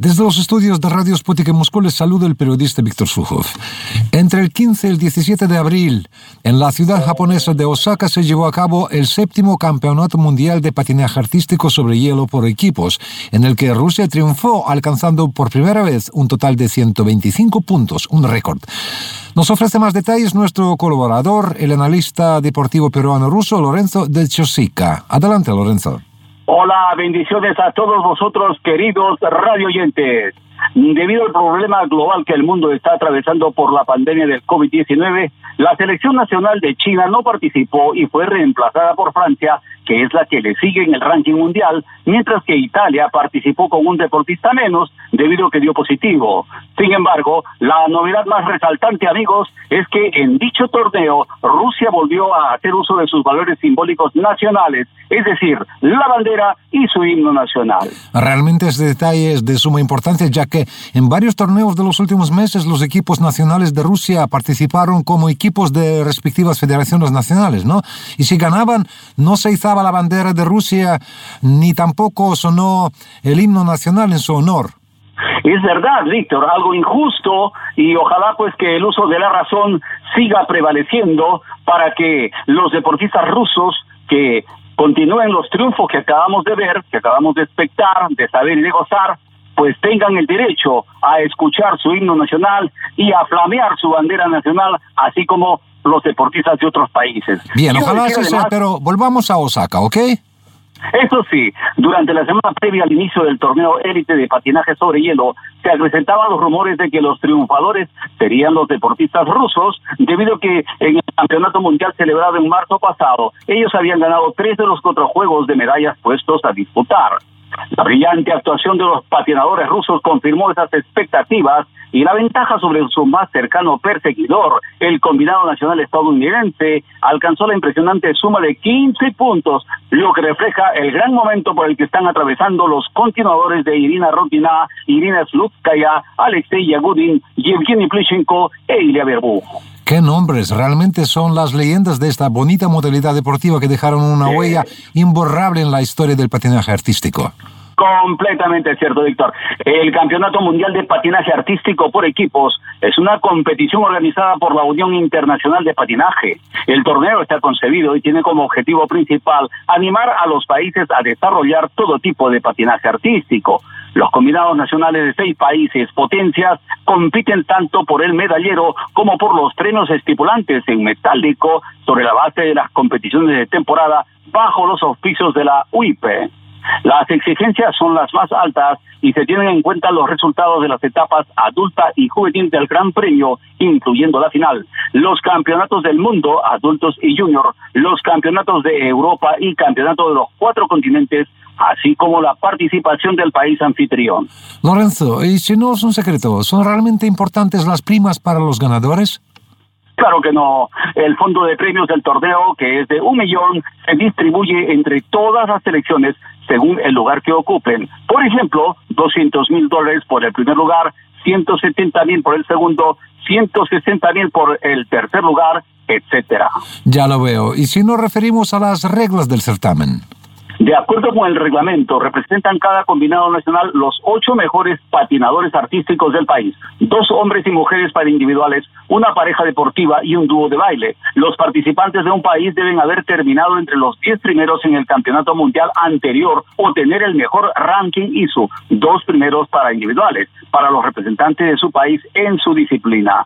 Desde los estudios de Radio Sputnik en Moscú les saluda el periodista Víctor Sujov. Entre el 15 y el 17 de abril, en la ciudad japonesa de Osaka se llevó a cabo el séptimo Campeonato Mundial de Patinaje Artístico sobre Hielo por equipos, en el que Rusia triunfó alcanzando por primera vez un total de 125 puntos, un récord. Nos ofrece más detalles nuestro colaborador, el analista deportivo peruano ruso Lorenzo de Chosica. Adelante, Lorenzo. Hola, bendiciones a todos vosotros, queridos radio oyentes. Debido al problema global que el mundo está atravesando por la pandemia del COVID-19, la selección nacional de China no participó y fue reemplazada por Francia, que es la que le sigue en el ranking mundial, mientras que Italia participó con un deportista menos debido a que dio positivo. Sin embargo, la novedad más resaltante, amigos, es que en dicho torneo Rusia volvió a hacer uso de sus valores simbólicos nacionales, es decir, la bandera y su himno nacional. Realmente este detalle es de suma importancia, ya que en varios torneos de los últimos meses los equipos nacionales de Rusia participaron como equipos de respectivas federaciones nacionales, ¿no? Y si ganaban, no se izaba la bandera de Rusia, ni tampoco sonó el himno nacional en su honor. Es verdad, Víctor, algo injusto y ojalá pues que el uso de la razón siga prevaleciendo para que los deportistas rusos que continúen los triunfos que acabamos de ver, que acabamos de expectar, de saber y de gozar, pues tengan el derecho a escuchar su himno nacional y a flamear su bandera nacional, así como los deportistas de otros países. Bien, ojalá sea, pero volvamos a Osaka, ¿ok? Eso sí, durante la semana previa al inicio del torneo élite de patinaje sobre hielo, se acrecentaban los rumores de que los triunfadores serían los deportistas rusos, debido a que en el campeonato mundial celebrado en marzo pasado, ellos habían ganado tres de los cuatro juegos de medallas puestos a disputar. La brillante actuación de los patinadores rusos confirmó esas expectativas y la ventaja sobre su más cercano perseguidor, el combinado nacional estadounidense, alcanzó la impresionante suma de 15 puntos, lo que refleja el gran momento por el que están atravesando los continuadores de Irina Rodina, Irina Slutskaya, Alexei Yagudin, Yevgeny Plishenko e Ilya Verbu. Qué nombres, realmente son las leyendas de esta bonita modalidad deportiva que dejaron una huella imborrable en la historia del patinaje artístico. Completamente cierto, Víctor. El Campeonato Mundial de Patinaje Artístico por Equipos es una competición organizada por la Unión Internacional de Patinaje. El torneo está concebido y tiene como objetivo principal animar a los países a desarrollar todo tipo de patinaje artístico. Los combinados nacionales de seis países potencias compiten tanto por el medallero como por los premios estipulantes en metálico sobre la base de las competiciones de temporada bajo los auspicios de la UIP. Las exigencias son las más altas y se tienen en cuenta los resultados de las etapas adulta y juvenil del Gran Premio, incluyendo la final, los campeonatos del mundo, adultos y junior, los campeonatos de Europa y campeonato de los cuatro continentes, así como la participación del país anfitrión. Lorenzo, y si no es un secreto, ¿son realmente importantes las primas para los ganadores? Claro que no. El fondo de premios del torneo, que es de un millón, se distribuye entre todas las selecciones según el lugar que ocupen. Por ejemplo, 200 mil dólares por el primer lugar, 170 mil por el segundo, 160 mil por el tercer lugar, etcétera. Ya lo veo. ¿Y si nos referimos a las reglas del certamen? De acuerdo con el reglamento, representan cada combinado nacional los ocho mejores patinadores artísticos del país, dos hombres y mujeres para individuales, una pareja deportiva y un dúo de baile. Los participantes de un país deben haber terminado entre los diez primeros en el campeonato mundial anterior o tener el mejor ranking ISO, dos primeros para individuales, para los representantes de su país en su disciplina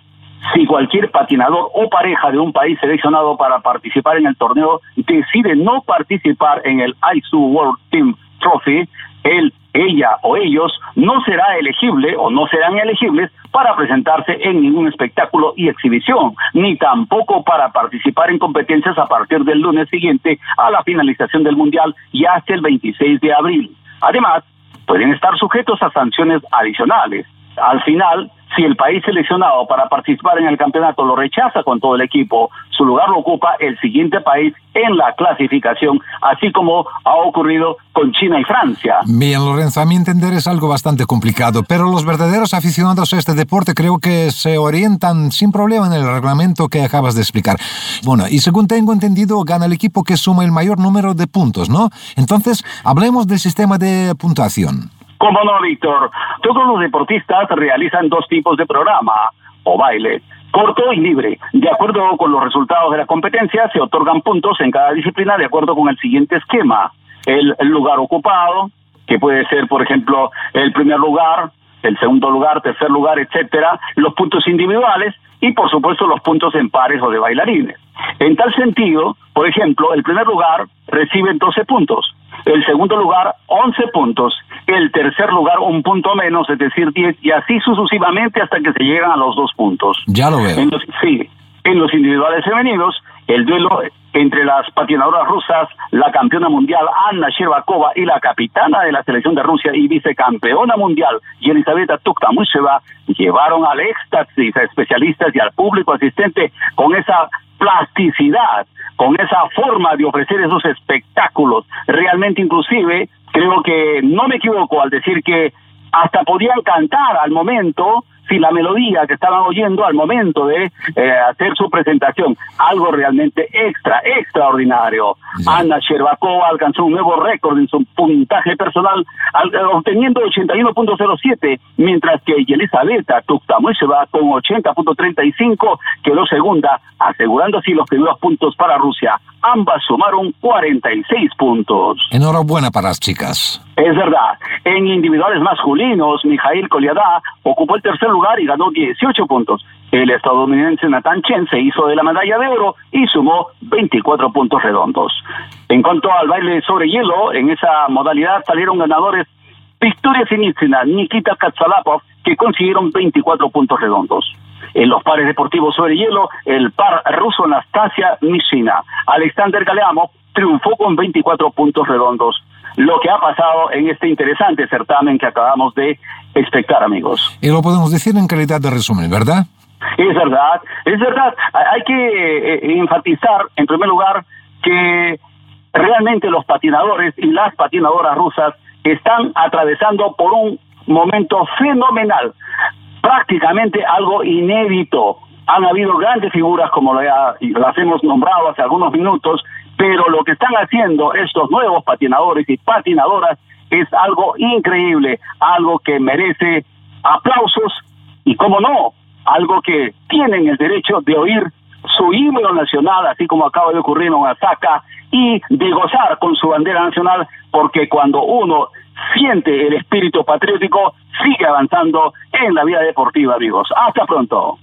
si cualquier patinador o pareja de un país seleccionado para participar en el torneo decide no participar en el ISU World Team Trophy, él, ella o ellos no será elegible o no serán elegibles para presentarse en ningún espectáculo y exhibición, ni tampoco para participar en competencias a partir del lunes siguiente a la finalización del Mundial y hasta el 26 de abril. Además, pueden estar sujetos a sanciones adicionales. Al final, si el país seleccionado para participar en el campeonato lo rechaza con todo el equipo, su lugar lo ocupa el siguiente país en la clasificación, así como ha ocurrido con China y Francia. Bien, Lorenzo, a mi entender es algo bastante complicado, pero los verdaderos aficionados a este deporte creo que se orientan sin problema en el reglamento que acabas de explicar. Bueno, y según tengo entendido, gana el equipo que suma el mayor número de puntos, ¿no? Entonces, hablemos del sistema de puntuación. ¿Cómo no, Víctor? Todos los deportistas realizan dos tipos de programa o baile corto y libre. De acuerdo con los resultados de la competencia, se otorgan puntos en cada disciplina de acuerdo con el siguiente esquema. El, lugar ocupado, que puede ser, por ejemplo, el primer lugar, el segundo lugar, tercer lugar, etcétera, los puntos individuales y, por supuesto, los puntos en pares o de bailarines. En tal sentido, por ejemplo, el primer lugar recibe 12 puntos, el segundo lugar 11 puntos, el tercer lugar un punto menos, es decir, 10, y así sucesivamente hasta que se llegan a los dos puntos. Ya lo veo. sí, en los individuales femeninos, el duelo entre las patinadoras rusas, la campeona mundial Anna Shevakova y la capitana de la selección de Rusia y vicecampeona mundial Yelizaveta Tuktamusheva llevaron al éxtasis a especialistas y al público asistente con esa plasticidad, con esa forma de ofrecer esos espectáculos. Realmente inclusive creo que no me equivoco al decir que hasta podían cantar al momento si la melodía que estaban oyendo al momento de eh, hacer su presentación, algo realmente extra, extraordinario. Ana Sherbakova alcanzó un nuevo récord en su puntaje personal, obteniendo 81.07, mientras que Yelizaveta va con 80.35 quedó segunda, asegurando así los primeros puntos para Rusia. Ambas sumaron 46 puntos. Enhorabuena para las chicas. Es verdad. En individuales masculinos, Mijail Koliadá ocupó el tercer lugar y ganó 18 puntos. El estadounidense Nathan Chen se hizo de la medalla de oro y sumó 24 puntos redondos. En cuanto al baile sobre hielo, en esa modalidad salieron ganadores Victoria Sinitsina, Nikita Katsalapov, que consiguieron 24 puntos redondos. En los pares deportivos sobre hielo, el par ruso Anastasia Mishina. Alexander Galeamov triunfó con 24 puntos redondos lo que ha pasado en este interesante certamen que acabamos de espectar, amigos. Y lo podemos decir en calidad de resumen, ¿verdad? Es verdad, es verdad. Hay que eh, enfatizar, en primer lugar, que realmente los patinadores y las patinadoras rusas están atravesando por un momento fenomenal, prácticamente algo inédito. Han habido grandes figuras como las hemos nombrado hace algunos minutos pero lo que están haciendo estos nuevos patinadores y patinadoras es algo increíble, algo que merece aplausos y, como no, algo que tienen el derecho de oír su himno nacional, así como acaba de ocurrir en Osaka, y de gozar con su bandera nacional, porque cuando uno siente el espíritu patriótico, sigue avanzando en la vida deportiva, amigos. Hasta pronto.